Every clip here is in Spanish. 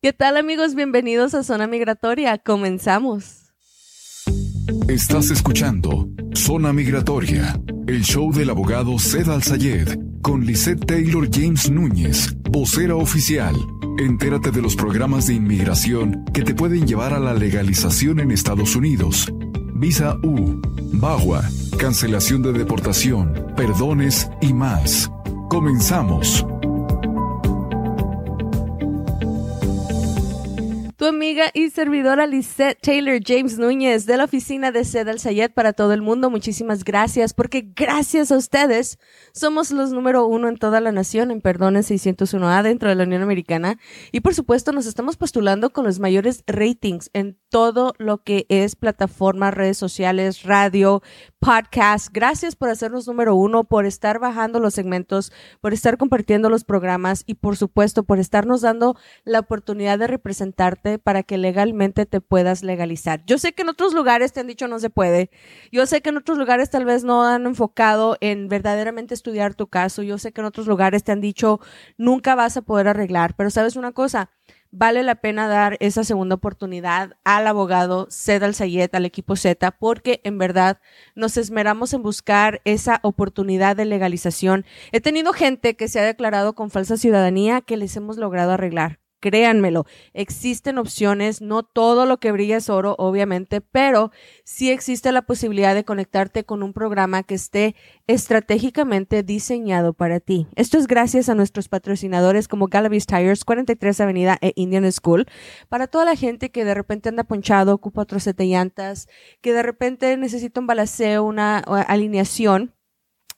¿Qué tal amigos? Bienvenidos a Zona Migratoria. Comenzamos. Estás escuchando Zona Migratoria, el show del abogado Zed Sayed con Lisette Taylor James Núñez, vocera oficial. Entérate de los programas de inmigración que te pueden llevar a la legalización en Estados Unidos. Visa U, BAGUA, cancelación de deportación, perdones y más. Comenzamos. Amiga y servidora Lisette Taylor James Núñez de la oficina de Sed Al Sayed para todo el mundo. Muchísimas gracias porque gracias a ustedes somos los número uno en toda la nación en perdones 601A dentro de la Unión Americana y por supuesto nos estamos postulando con los mayores ratings en todo lo que es plataformas, redes sociales, radio, podcast. Gracias por hacernos número uno, por estar bajando los segmentos, por estar compartiendo los programas y por supuesto por estarnos dando la oportunidad de representarte para que legalmente te puedas legalizar. Yo sé que en otros lugares te han dicho no se puede. Yo sé que en otros lugares tal vez no han enfocado en verdaderamente estudiar tu caso. Yo sé que en otros lugares te han dicho nunca vas a poder arreglar. Pero sabes una cosa, vale la pena dar esa segunda oportunidad al abogado Zed Al Sayed, al equipo Z, porque en verdad nos esmeramos en buscar esa oportunidad de legalización. He tenido gente que se ha declarado con falsa ciudadanía que les hemos logrado arreglar. Créanmelo, existen opciones, no todo lo que brilla es oro, obviamente, pero sí existe la posibilidad de conectarte con un programa que esté estratégicamente diseñado para ti. Esto es gracias a nuestros patrocinadores como Galavis Tires, 43 Avenida e Indian School, para toda la gente que de repente anda ponchado, ocupa otros sete llantas, que de repente necesita un balaceo, una alineación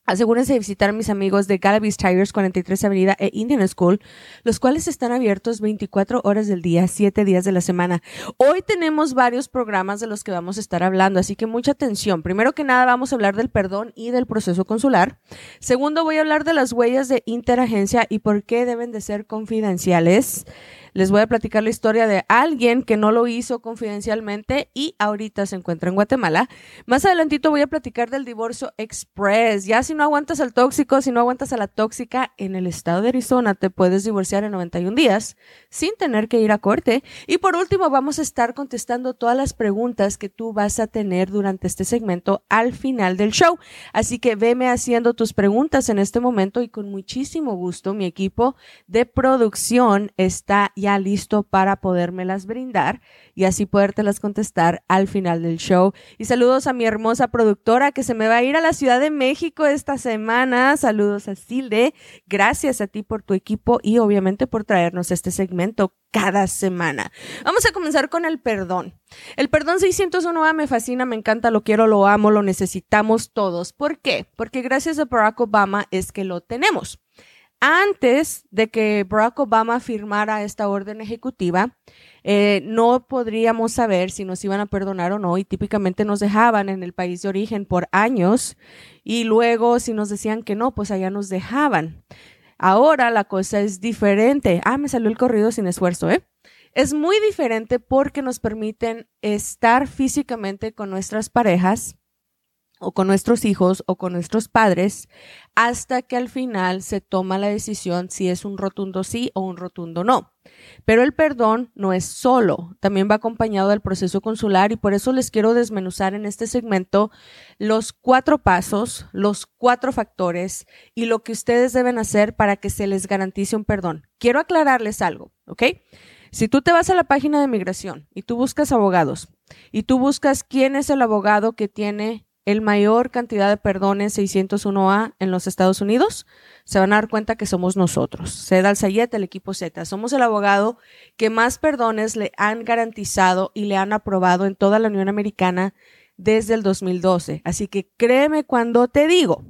Asegúrense de visitar a mis amigos de Galavis Tires 43 Avenida e Indian School, los cuales están abiertos 24 horas del día, 7 días de la semana. Hoy tenemos varios programas de los que vamos a estar hablando, así que mucha atención. Primero que nada vamos a hablar del perdón y del proceso consular. Segundo voy a hablar de las huellas de interagencia y por qué deben de ser confidenciales les voy a platicar la historia de alguien que no lo hizo confidencialmente y ahorita se encuentra en Guatemala. Más adelantito voy a platicar del divorcio express. Ya si no aguantas al tóxico, si no aguantas a la tóxica, en el estado de Arizona te puedes divorciar en 91 días sin tener que ir a corte. Y por último, vamos a estar contestando todas las preguntas que tú vas a tener durante este segmento al final del show. Así que veme haciendo tus preguntas en este momento y con muchísimo gusto mi equipo de producción está ya listo para podérmelas brindar y así podértelas contestar al final del show. Y saludos a mi hermosa productora que se me va a ir a la Ciudad de México esta semana. Saludos a Silde. Gracias a ti por tu equipo y obviamente por traernos este segmento cada semana. Vamos a comenzar con el perdón. El perdón 601A me fascina, me encanta, lo quiero, lo amo, lo necesitamos todos. ¿Por qué? Porque gracias a Barack Obama es que lo tenemos antes de que Barack Obama firmara esta orden ejecutiva, eh, no podríamos saber si nos iban a perdonar o no y típicamente nos dejaban en el país de origen por años y luego si nos decían que no, pues allá nos dejaban. Ahora la cosa es diferente. Ah, me salió el corrido sin esfuerzo, ¿eh? Es muy diferente porque nos permiten estar físicamente con nuestras parejas o con nuestros hijos o con nuestros padres hasta que al final se toma la decisión si es un rotundo sí o un rotundo no. Pero el perdón no es solo, también va acompañado del proceso consular y por eso les quiero desmenuzar en este segmento los cuatro pasos, los cuatro factores y lo que ustedes deben hacer para que se les garantice un perdón. Quiero aclararles algo, ¿ok? Si tú te vas a la página de migración y tú buscas abogados y tú buscas quién es el abogado que tiene el mayor cantidad de perdones 601A en los Estados Unidos, se van a dar cuenta que somos nosotros. Seda al Sayet, el equipo Z. Somos el abogado que más perdones le han garantizado y le han aprobado en toda la Unión Americana desde el 2012. Así que créeme cuando te digo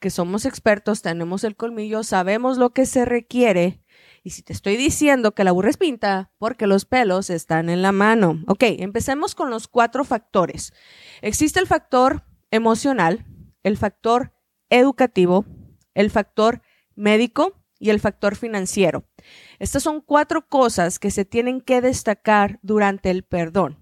que somos expertos, tenemos el colmillo, sabemos lo que se requiere. Y si te estoy diciendo que la burra pinta, porque los pelos están en la mano. Ok, empecemos con los cuatro factores. Existe el factor emocional, el factor educativo, el factor médico y el factor financiero. Estas son cuatro cosas que se tienen que destacar durante el perdón.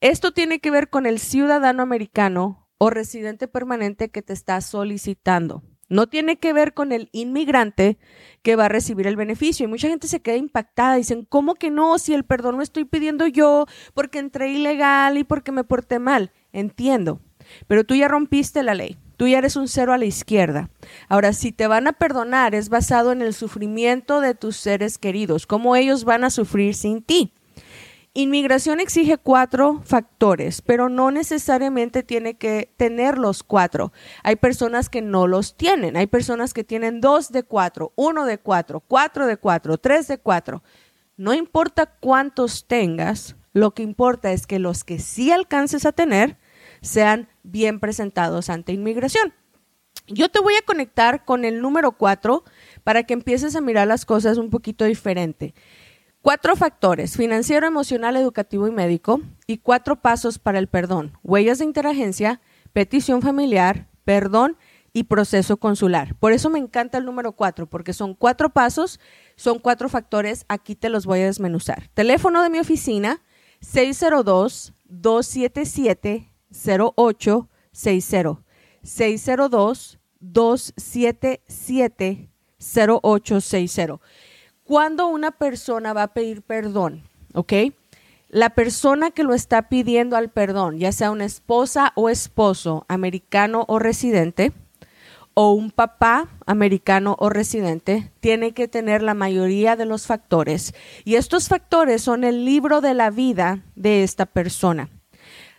Esto tiene que ver con el ciudadano americano o residente permanente que te está solicitando. No tiene que ver con el inmigrante que va a recibir el beneficio. Y mucha gente se queda impactada. Dicen, ¿cómo que no? Si el perdón lo estoy pidiendo yo porque entré ilegal y porque me porté mal. Entiendo. Pero tú ya rompiste la ley. Tú ya eres un cero a la izquierda. Ahora, si te van a perdonar, es basado en el sufrimiento de tus seres queridos, cómo ellos van a sufrir sin ti. Inmigración exige cuatro factores, pero no necesariamente tiene que tener los cuatro. Hay personas que no los tienen. Hay personas que tienen dos de cuatro, uno de cuatro, cuatro de cuatro, tres de cuatro. No importa cuántos tengas, lo que importa es que los que sí alcances a tener sean bien presentados ante inmigración. Yo te voy a conectar con el número cuatro para que empieces a mirar las cosas un poquito diferente. Cuatro factores, financiero, emocional, educativo y médico, y cuatro pasos para el perdón, huellas de interagencia, petición familiar, perdón y proceso consular. Por eso me encanta el número cuatro, porque son cuatro pasos, son cuatro factores, aquí te los voy a desmenuzar. Teléfono de mi oficina, 602-277-0860. 602-277-0860 cuando una persona va a pedir perdón, ¿ok? La persona que lo está pidiendo al perdón, ya sea una esposa o esposo americano o residente, o un papá americano o residente, tiene que tener la mayoría de los factores. Y estos factores son el libro de la vida de esta persona.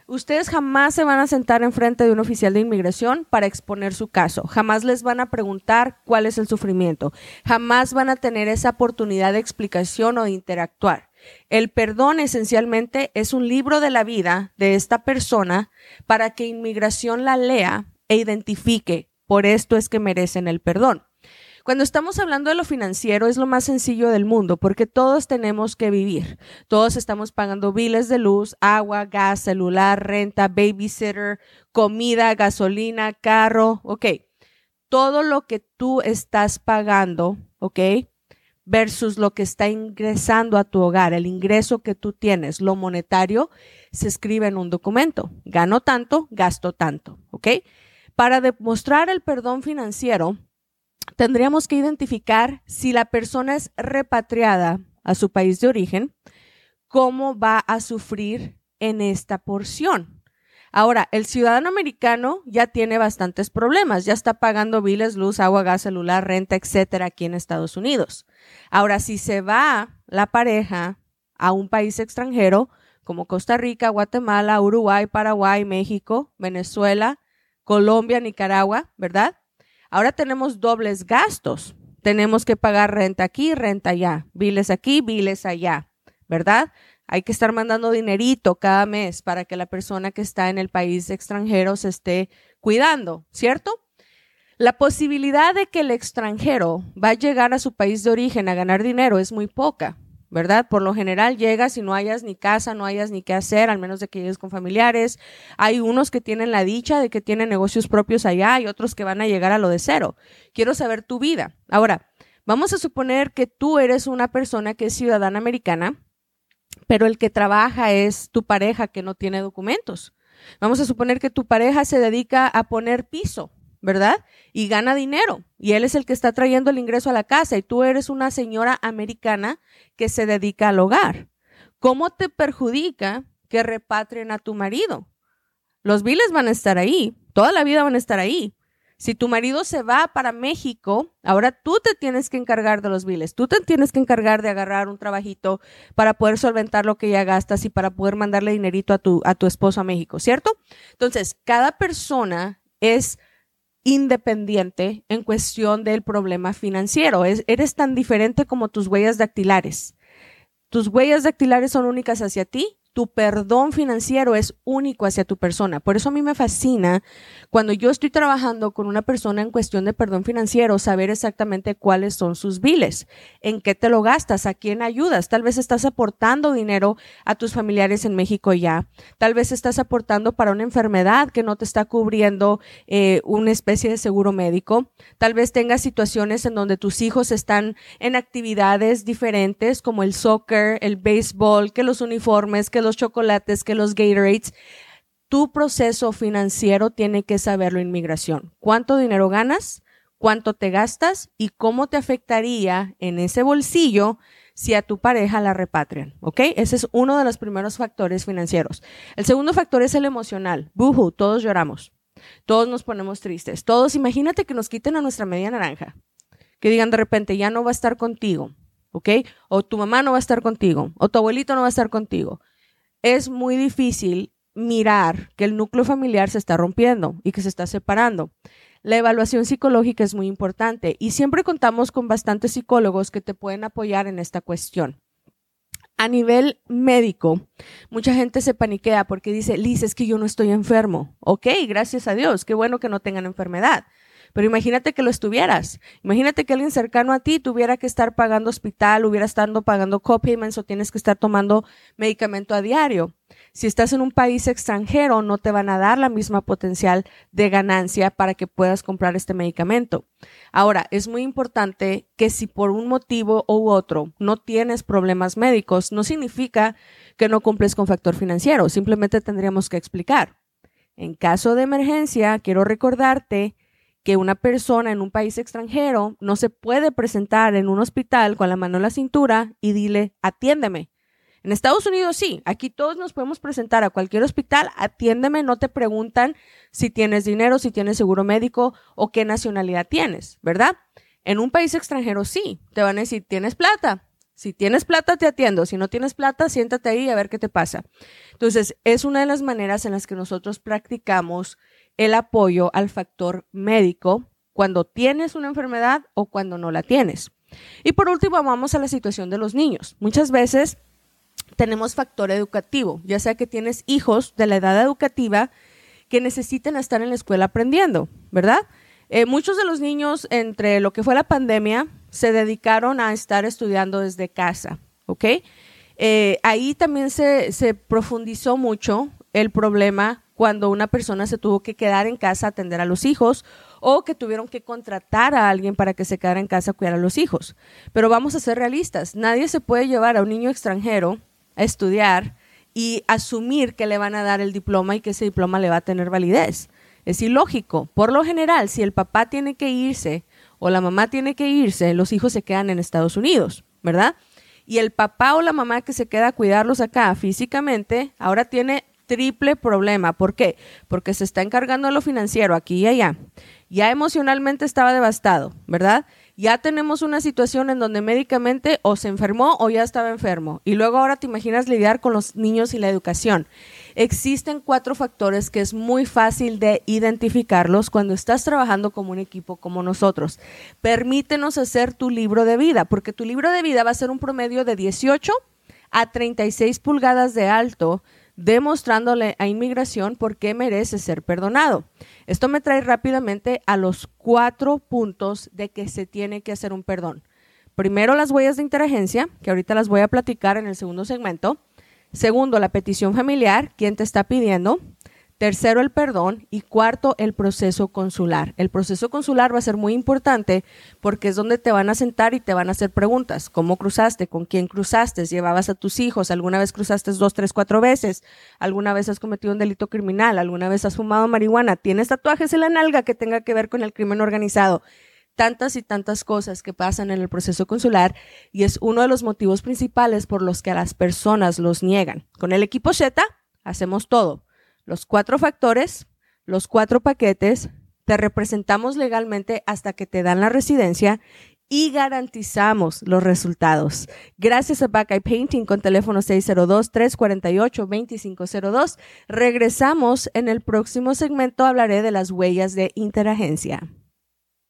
Ustedes jamás se van a sentar enfrente de un oficial de inmigración para exponer su caso. Jamás les van a preguntar cuál es el sufrimiento. Jamás van a tener esa oportunidad de explicación o de interactuar. El perdón esencialmente es un libro de la vida de esta persona para que inmigración la lea e identifique. Por esto es que merecen el perdón. Cuando estamos hablando de lo financiero es lo más sencillo del mundo porque todos tenemos que vivir. Todos estamos pagando biles de luz, agua, gas, celular, renta, babysitter, comida, gasolina, carro, ok. Todo lo que tú estás pagando, ok, versus lo que está ingresando a tu hogar, el ingreso que tú tienes, lo monetario, se escribe en un documento. Gano tanto, gasto tanto, ¿ok? Para demostrar el perdón financiero, tendríamos que identificar si la persona es repatriada a su país de origen, cómo va a sufrir en esta porción. Ahora, el ciudadano americano ya tiene bastantes problemas, ya está pagando biles, luz, agua, gas, celular, renta, etcétera, aquí en Estados Unidos. Ahora, si se va la pareja a un país extranjero, como Costa Rica, Guatemala, Uruguay, Paraguay, México, Venezuela, Colombia, Nicaragua, ¿verdad? Ahora tenemos dobles gastos. Tenemos que pagar renta aquí, renta allá, biles aquí, biles allá, ¿verdad? Hay que estar mandando dinerito cada mes para que la persona que está en el país extranjero se esté cuidando, ¿cierto? La posibilidad de que el extranjero va a llegar a su país de origen a ganar dinero es muy poca. ¿Verdad? Por lo general llegas y no hayas ni casa, no hayas ni qué hacer, al menos de que llegues con familiares. Hay unos que tienen la dicha de que tienen negocios propios allá y otros que van a llegar a lo de cero. Quiero saber tu vida. Ahora, vamos a suponer que tú eres una persona que es ciudadana americana, pero el que trabaja es tu pareja que no tiene documentos. Vamos a suponer que tu pareja se dedica a poner piso ¿verdad? Y gana dinero. Y él es el que está trayendo el ingreso a la casa y tú eres una señora americana que se dedica al hogar. ¿Cómo te perjudica que repatrien a tu marido? Los biles van a estar ahí, toda la vida van a estar ahí. Si tu marido se va para México, ahora tú te tienes que encargar de los biles, tú te tienes que encargar de agarrar un trabajito para poder solventar lo que ya gastas y para poder mandarle dinerito a tu, a tu esposo a México, ¿cierto? Entonces, cada persona es independiente en cuestión del problema financiero. eres tan diferente como tus huellas dactilares. Tus huellas dactilares son únicas hacia ti tu perdón financiero es único hacia tu persona. Por eso a mí me fascina cuando yo estoy trabajando con una persona en cuestión de perdón financiero, saber exactamente cuáles son sus biles, en qué te lo gastas, a quién ayudas. Tal vez estás aportando dinero a tus familiares en México ya. Tal vez estás aportando para una enfermedad que no te está cubriendo eh, una especie de seguro médico. Tal vez tengas situaciones en donde tus hijos están en actividades diferentes como el soccer, el béisbol, que los uniformes, que los chocolates, que los Gatorades. Tu proceso financiero tiene que saberlo inmigración. ¿Cuánto dinero ganas? cuánto te gastas y cómo te afectaría en ese bolsillo si a tu pareja la repatrian, ¿ok? Ese es uno de los primeros factores financieros. El segundo factor es el emocional. Buhu, todos lloramos. Todos nos ponemos tristes. Todos, imagínate que nos quiten a nuestra media naranja. Que digan de repente, ya no va a estar contigo, ¿ok? O tu mamá no va a estar contigo, o tu abuelito no va a estar contigo. Es muy difícil mirar que el núcleo familiar se está rompiendo y que se está separando. La evaluación psicológica es muy importante y siempre contamos con bastantes psicólogos que te pueden apoyar en esta cuestión. A nivel médico, mucha gente se paniquea porque dice, Liz, es que yo no estoy enfermo. Ok, gracias a Dios, qué bueno que no tengan enfermedad. Pero imagínate que lo estuvieras. Imagínate que alguien cercano a ti tuviera que estar pagando hospital, hubiera estado pagando copayments o tienes que estar tomando medicamento a diario. Si estás en un país extranjero, no te van a dar la misma potencial de ganancia para que puedas comprar este medicamento. Ahora, es muy importante que si por un motivo u otro no tienes problemas médicos, no significa que no cumples con factor financiero, simplemente tendríamos que explicar. En caso de emergencia, quiero recordarte que una persona en un país extranjero no se puede presentar en un hospital con la mano en la cintura y dile, atiéndeme. En Estados Unidos sí, aquí todos nos podemos presentar a cualquier hospital, atiéndeme, no te preguntan si tienes dinero, si tienes seguro médico o qué nacionalidad tienes, ¿verdad? En un país extranjero sí, te van a decir, ¿tienes plata? Si tienes plata, te atiendo. Si no tienes plata, siéntate ahí a ver qué te pasa. Entonces, es una de las maneras en las que nosotros practicamos el apoyo al factor médico cuando tienes una enfermedad o cuando no la tienes. Y por último, vamos a la situación de los niños. Muchas veces tenemos factor educativo, ya sea que tienes hijos de la edad educativa que necesiten estar en la escuela aprendiendo, ¿verdad? Eh, muchos de los niños entre lo que fue la pandemia se dedicaron a estar estudiando desde casa, ¿ok? Eh, ahí también se, se profundizó mucho el problema cuando una persona se tuvo que quedar en casa a atender a los hijos o que tuvieron que contratar a alguien para que se quedara en casa a cuidar a los hijos. Pero vamos a ser realistas, nadie se puede llevar a un niño extranjero a estudiar y asumir que le van a dar el diploma y que ese diploma le va a tener validez. Es ilógico. Por lo general, si el papá tiene que irse o la mamá tiene que irse, los hijos se quedan en Estados Unidos, ¿verdad? Y el papá o la mamá que se queda a cuidarlos acá físicamente, ahora tiene triple problema. ¿Por qué? Porque se está encargando de lo financiero aquí y allá. Ya emocionalmente estaba devastado, ¿verdad? Ya tenemos una situación en donde médicamente o se enfermó o ya estaba enfermo. Y luego ahora te imaginas lidiar con los niños y la educación. Existen cuatro factores que es muy fácil de identificarlos cuando estás trabajando como un equipo como nosotros. Permítenos hacer tu libro de vida, porque tu libro de vida va a ser un promedio de 18 a 36 pulgadas de alto demostrándole a inmigración por qué merece ser perdonado. Esto me trae rápidamente a los cuatro puntos de que se tiene que hacer un perdón. Primero, las huellas de interagencia, que ahorita las voy a platicar en el segundo segmento. Segundo, la petición familiar, quién te está pidiendo. Tercero, el perdón. Y cuarto, el proceso consular. El proceso consular va a ser muy importante porque es donde te van a sentar y te van a hacer preguntas. ¿Cómo cruzaste? ¿Con quién cruzaste? ¿Llevabas a tus hijos? ¿Alguna vez cruzaste dos, tres, cuatro veces? ¿Alguna vez has cometido un delito criminal? ¿Alguna vez has fumado marihuana? ¿Tienes tatuajes en la nalga que tenga que ver con el crimen organizado? tantas y tantas cosas que pasan en el proceso consular y es uno de los motivos principales por los que a las personas los niegan. Con el equipo Z hacemos todo los cuatro factores, los cuatro paquetes, te representamos legalmente hasta que te dan la residencia y garantizamos los resultados. Gracias a Buckeye Painting con teléfono 602-348-2502. Regresamos en el próximo segmento, hablaré de las huellas de interagencia.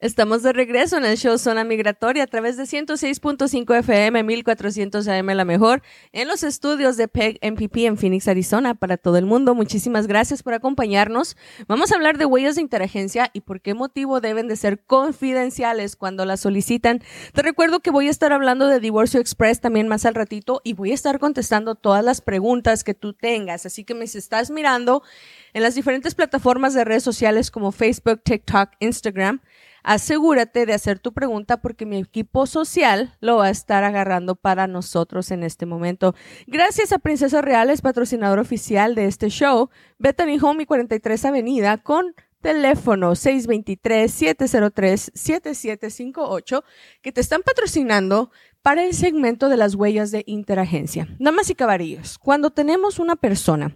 Estamos de regreso en el show Zona Migratoria a través de 106.5 FM, 1400 AM La Mejor, en los estudios de PEG MPP en Phoenix, Arizona, para todo el mundo. Muchísimas gracias por acompañarnos. Vamos a hablar de huellas de interagencia y por qué motivo deben de ser confidenciales cuando las solicitan. Te recuerdo que voy a estar hablando de Divorcio Express también más al ratito y voy a estar contestando todas las preguntas que tú tengas. Así que me estás mirando en las diferentes plataformas de redes sociales como Facebook, TikTok, Instagram, asegúrate de hacer tu pregunta porque mi equipo social lo va a estar agarrando para nosotros en este momento. Gracias a Princesa Reales, patrocinador oficial de este show, Bethany Home y 43 Avenida con teléfono 623-703-7758 que te están patrocinando para el segmento de las huellas de interagencia. Damas y caballeros, cuando tenemos una persona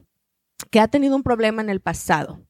que ha tenido un problema en el pasado,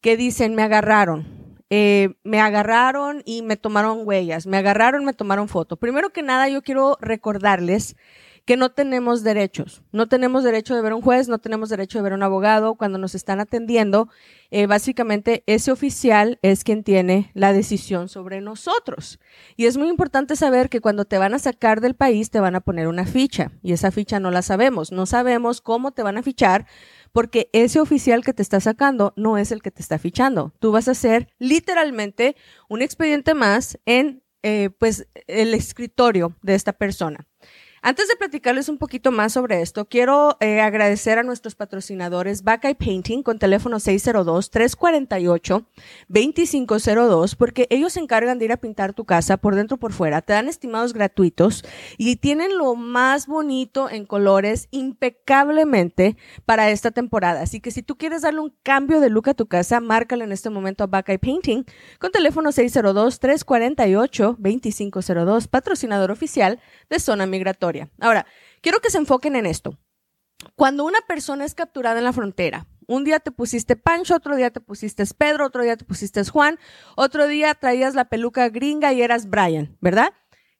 que dicen, me agarraron, eh, me agarraron y me tomaron huellas, me agarraron, me tomaron foto. Primero que nada, yo quiero recordarles que no tenemos derechos. No tenemos derecho de ver un juez, no tenemos derecho de ver un abogado. Cuando nos están atendiendo, eh, básicamente ese oficial es quien tiene la decisión sobre nosotros. Y es muy importante saber que cuando te van a sacar del país, te van a poner una ficha. Y esa ficha no la sabemos. No sabemos cómo te van a fichar porque ese oficial que te está sacando no es el que te está fichando. Tú vas a ser literalmente un expediente más en eh, pues el escritorio de esta persona. Antes de platicarles un poquito más sobre esto, quiero eh, agradecer a nuestros patrocinadores Buckeye Painting con teléfono 602-348-2502 porque ellos se encargan de ir a pintar tu casa por dentro por fuera. Te dan estimados gratuitos y tienen lo más bonito en colores impecablemente para esta temporada. Así que si tú quieres darle un cambio de look a tu casa, márcalo en este momento a Buckeye Painting con teléfono 602-348-2502, patrocinador oficial de Zona Migratoria. Ahora, quiero que se enfoquen en esto. Cuando una persona es capturada en la frontera, un día te pusiste Pancho, otro día te pusiste Pedro, otro día te pusiste Juan, otro día traías la peluca gringa y eras Brian, ¿verdad?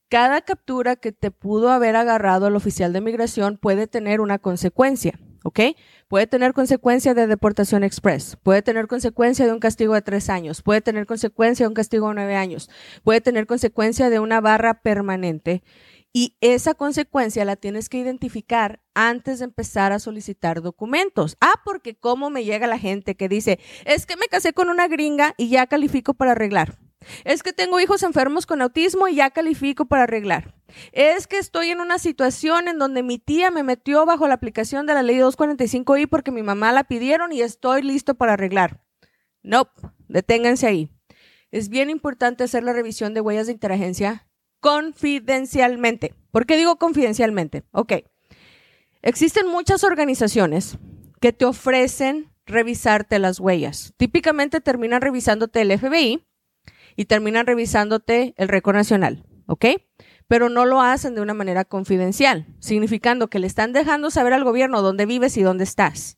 Cada captura que te pudo haber agarrado el oficial de migración puede tener una consecuencia, ¿ok? Puede tener consecuencia de deportación express, puede tener consecuencia de un castigo de tres años, puede tener consecuencia de un castigo de nueve años, puede tener consecuencia de una barra permanente y esa consecuencia la tienes que identificar antes de empezar a solicitar documentos. Ah, porque cómo me llega la gente que dice, es que me casé con una gringa y ya califico para arreglar. Es que tengo hijos enfermos con autismo y ya califico para arreglar. Es que estoy en una situación en donde mi tía me metió bajo la aplicación de la ley 245i porque mi mamá la pidieron y estoy listo para arreglar. No, deténganse ahí. Es bien importante hacer la revisión de huellas de interagencia confidencialmente. ¿Por qué digo confidencialmente? Ok. Existen muchas organizaciones que te ofrecen revisarte las huellas. Típicamente terminan revisándote el FBI y terminan revisándote el récord nacional, ¿ok? Pero no lo hacen de una manera confidencial, significando que le están dejando saber al gobierno dónde vives y dónde estás.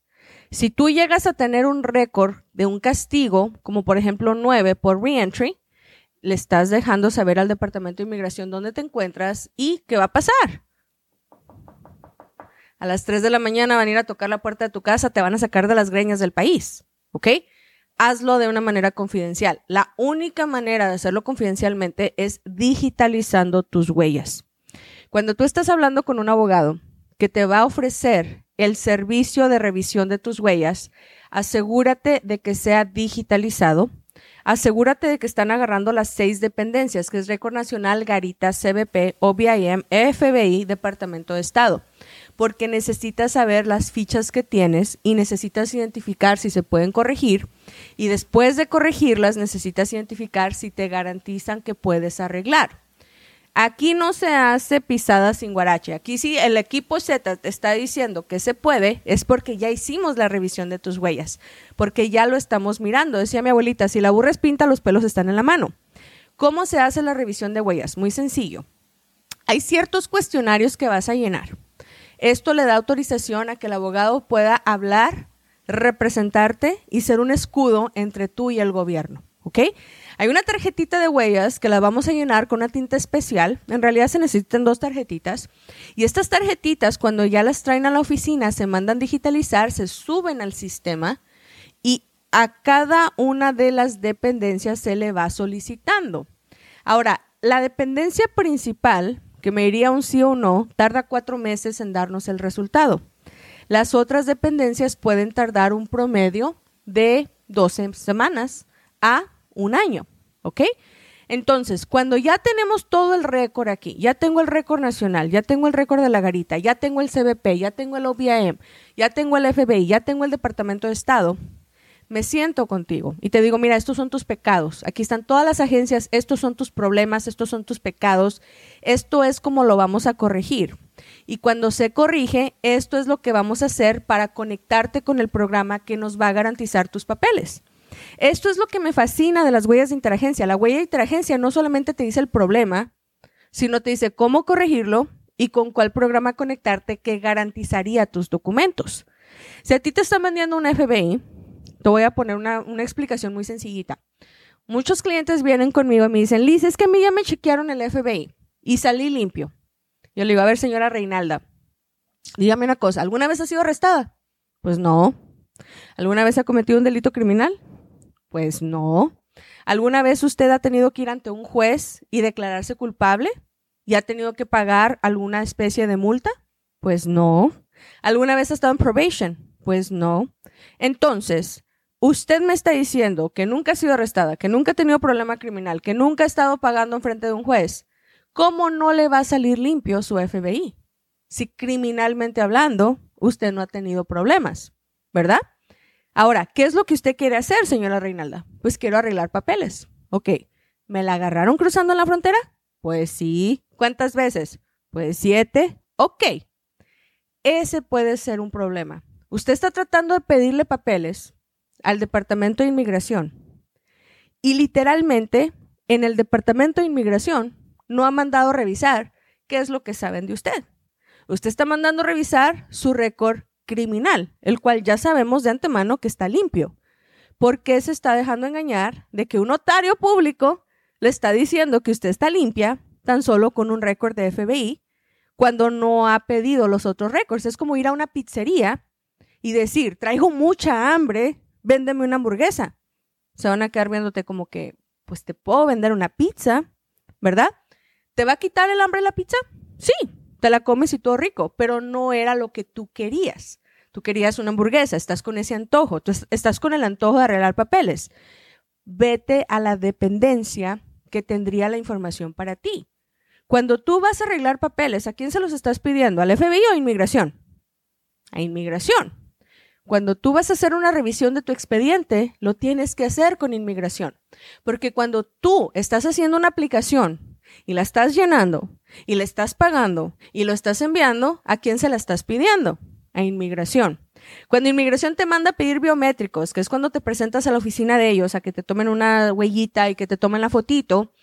Si tú llegas a tener un récord de un castigo, como por ejemplo 9 por reentry, le estás dejando saber al Departamento de Inmigración dónde te encuentras y qué va a pasar. A las 3 de la mañana van a ir a tocar la puerta de tu casa, te van a sacar de las greñas del país, ¿ok? Hazlo de una manera confidencial. La única manera de hacerlo confidencialmente es digitalizando tus huellas. Cuando tú estás hablando con un abogado que te va a ofrecer el servicio de revisión de tus huellas, asegúrate de que sea digitalizado asegúrate de que están agarrando las seis dependencias, que es Récord Nacional, Garita, CBP, OBIM, FBI, Departamento de Estado, porque necesitas saber las fichas que tienes y necesitas identificar si se pueden corregir y después de corregirlas necesitas identificar si te garantizan que puedes arreglar. Aquí no se hace pisada sin guarache. Aquí sí el equipo Z te está diciendo que se puede, es porque ya hicimos la revisión de tus huellas, porque ya lo estamos mirando. Decía mi abuelita, si la burra pinta, los pelos están en la mano. ¿Cómo se hace la revisión de huellas? Muy sencillo. Hay ciertos cuestionarios que vas a llenar. Esto le da autorización a que el abogado pueda hablar, representarte y ser un escudo entre tú y el gobierno. ¿Ok? Hay una tarjetita de huellas que la vamos a llenar con una tinta especial. En realidad se necesitan dos tarjetitas. Y estas tarjetitas, cuando ya las traen a la oficina, se mandan digitalizar, se suben al sistema y a cada una de las dependencias se le va solicitando. Ahora, la dependencia principal, que me diría un sí o no, tarda cuatro meses en darnos el resultado. Las otras dependencias pueden tardar un promedio de 12 semanas a un año, ¿ok? Entonces, cuando ya tenemos todo el récord aquí, ya tengo el récord nacional, ya tengo el récord de la garita, ya tengo el CBP, ya tengo el OBIM, ya tengo el FBI, ya tengo el Departamento de Estado, me siento contigo y te digo, mira, estos son tus pecados, aquí están todas las agencias, estos son tus problemas, estos son tus pecados, esto es como lo vamos a corregir. Y cuando se corrige, esto es lo que vamos a hacer para conectarte con el programa que nos va a garantizar tus papeles. Esto es lo que me fascina de las huellas de interagencia. La huella de interagencia no solamente te dice el problema, sino te dice cómo corregirlo y con cuál programa conectarte que garantizaría tus documentos. Si a ti te están vendiendo un FBI, te voy a poner una, explicación muy sencillita. Muchos clientes vienen conmigo y me dicen, Liz, es que a mí ya me chequearon el FBI y salí limpio. Yo le digo, a ver, señora Reinalda, dígame una cosa, ¿alguna vez ha sido arrestada? Pues no. ¿Alguna vez ha cometido un delito criminal? Pues no. ¿Alguna vez usted ha tenido que ir ante un juez y declararse culpable? ¿Y ha tenido que pagar alguna especie de multa? Pues no. ¿Alguna vez ha estado en probation? Pues no. Entonces, usted me está diciendo que nunca ha sido arrestada, que nunca ha tenido problema criminal, que nunca ha estado pagando en frente de un juez. ¿Cómo no le va a salir limpio su FBI? Si criminalmente hablando, usted no ha tenido problemas, ¿verdad? Ahora, ¿qué es lo que usted quiere hacer, señora Reinalda? Pues quiero arreglar papeles. Ok, ¿me la agarraron cruzando la frontera? Pues sí. ¿Cuántas veces? Pues siete. Ok. Ese puede ser un problema. Usted está tratando de pedirle papeles al Departamento de Inmigración y literalmente en el Departamento de Inmigración no ha mandado revisar qué es lo que saben de usted. Usted está mandando revisar su récord criminal, el cual ya sabemos de antemano que está limpio. ¿Por qué se está dejando engañar de que un notario público le está diciendo que usted está limpia tan solo con un récord de FBI cuando no ha pedido los otros récords? Es como ir a una pizzería y decir, traigo mucha hambre, véndeme una hamburguesa. Se van a quedar viéndote como que, pues te puedo vender una pizza, ¿verdad? ¿Te va a quitar el hambre la pizza? Sí, te la comes y todo rico, pero no era lo que tú querías. Tú querías una hamburguesa, estás con ese antojo, tú estás con el antojo de arreglar papeles. Vete a la dependencia que tendría la información para ti. Cuando tú vas a arreglar papeles, ¿a quién se los estás pidiendo? ¿Al FBI o a inmigración? A inmigración. Cuando tú vas a hacer una revisión de tu expediente, lo tienes que hacer con inmigración. Porque cuando tú estás haciendo una aplicación y la estás llenando y le estás pagando y lo estás enviando, ¿a quién se la estás pidiendo? A inmigración. Cuando inmigración te manda a pedir biométricos, que es cuando te presentas a la oficina de ellos a que te tomen una huellita y que te tomen la fotito,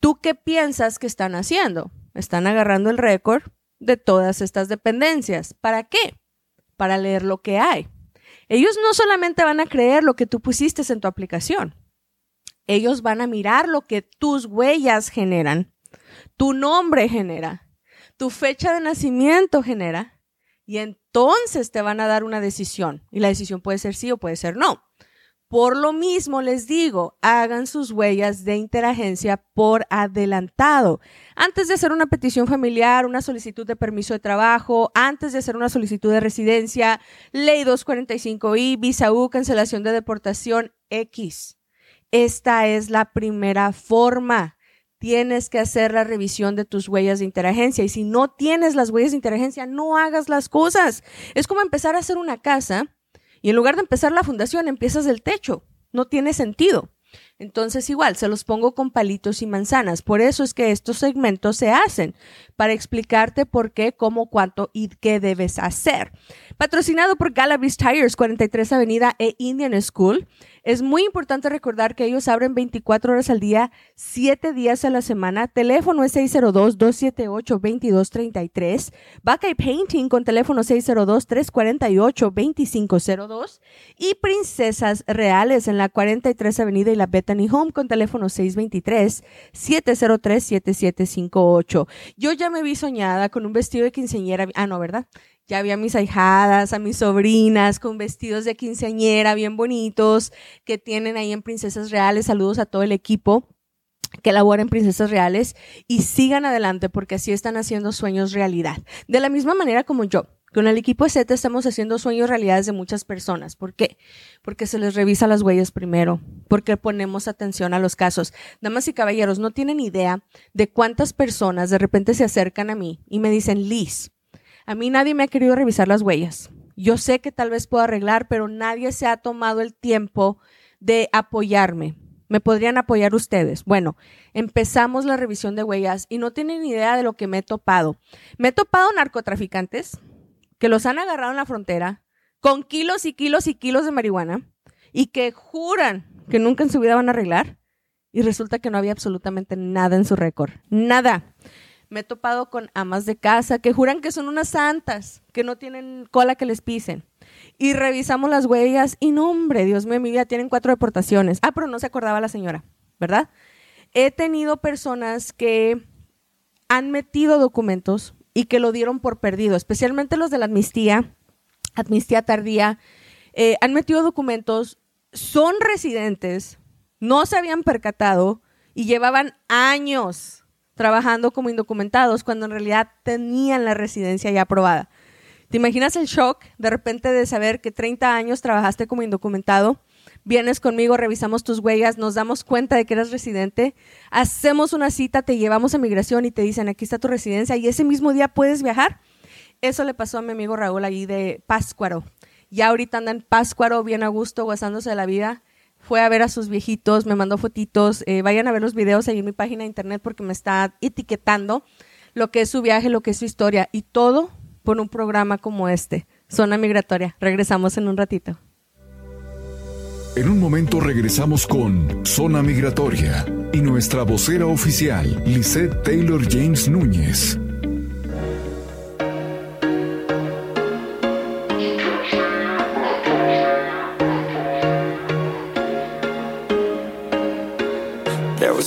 ¿tú qué piensas que están haciendo? Están agarrando el récord de todas estas dependencias. ¿Para qué? Para leer lo que hay. Ellos no solamente van a creer lo que tú pusiste en tu aplicación, ellos van a mirar lo que tus huellas generan tu nombre genera, tu fecha de nacimiento genera, y entonces te van a dar una decisión. Y la decisión puede ser sí o puede ser no. Por lo mismo les digo, hagan sus huellas de interagencia por adelantado. Antes de hacer una petición familiar, una solicitud de permiso de trabajo, antes de hacer una solicitud de residencia, ley 245i, visa U, cancelación de deportación X. Esta es la primera forma tienes que hacer la revisión de tus huellas de interagencia. Y si no tienes las huellas de interagencia, no hagas las cosas. Es como empezar a hacer una casa y en lugar de empezar la fundación, empiezas del techo. No tiene sentido. Entonces igual, se los pongo con palitos y manzanas. Por eso es que estos segmentos se hacen, para explicarte por qué, cómo, cuánto y qué debes hacer. Patrocinado por Galavis Tires, 43 Avenida e Indian School. Es muy importante recordar que ellos abren 24 horas al día, 7 días a la semana. Teléfono es 602-278-2233. Buckeye Painting con teléfono 602-348-2502. Y Princesas Reales en la 43 Avenida y la Beta Home con teléfono 623-703-7758. Yo ya me vi soñada con un vestido de quinceañera. Ah, no, ¿verdad? Ya vi a mis ahijadas, a mis sobrinas con vestidos de quinceañera bien bonitos que tienen ahí en Princesas Reales. Saludos a todo el equipo que labora en Princesas Reales y sigan adelante porque así están haciendo sueños realidad. De la misma manera como yo. Con el equipo Z estamos haciendo sueños realidades de muchas personas. ¿Por qué? Porque se les revisa las huellas primero, porque ponemos atención a los casos. Damas y caballeros, no tienen idea de cuántas personas de repente se acercan a mí y me dicen, Liz, a mí nadie me ha querido revisar las huellas. Yo sé que tal vez puedo arreglar, pero nadie se ha tomado el tiempo de apoyarme. ¿Me podrían apoyar ustedes? Bueno, empezamos la revisión de huellas y no tienen idea de lo que me he topado. Me he topado narcotraficantes, que los han agarrado en la frontera con kilos y kilos y kilos de marihuana y que juran que nunca en su vida van a arreglar y resulta que no había absolutamente nada en su récord. Nada. Me he topado con amas de casa que juran que son unas santas, que no tienen cola que les pisen. Y revisamos las huellas y no, hombre, Dios mío, mi vida tienen cuatro deportaciones. Ah, pero no se acordaba la señora, ¿verdad? He tenido personas que han metido documentos y que lo dieron por perdido, especialmente los de la amnistía, amnistía tardía, eh, han metido documentos, son residentes, no se habían percatado y llevaban años trabajando como indocumentados cuando en realidad tenían la residencia ya aprobada. ¿Te imaginas el shock de repente de saber que 30 años trabajaste como indocumentado? Vienes conmigo, revisamos tus huellas, nos damos cuenta de que eres residente, hacemos una cita, te llevamos a migración y te dicen, aquí está tu residencia y ese mismo día puedes viajar. Eso le pasó a mi amigo Raúl allí de Páscuaro. Ya ahorita anda en Páscuaro, bien a gusto, gozándose de la vida. Fue a ver a sus viejitos, me mandó fotitos. Eh, vayan a ver los videos ahí en mi página de internet porque me está etiquetando lo que es su viaje, lo que es su historia y todo por un programa como este. Zona Migratoria. Regresamos en un ratito. En un momento regresamos con Zona Migratoria y nuestra vocera oficial, Lisette Taylor James Núñez.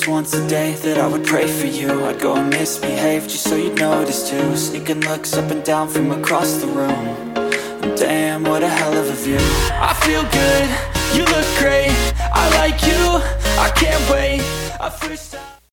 Once a day that I would pray for you. I'd go and misbehave just so you'd notice too. Sneaking looks up and down from across the room Damn, what a hell of a view. I feel good You look great, I like you, I can't wait. I first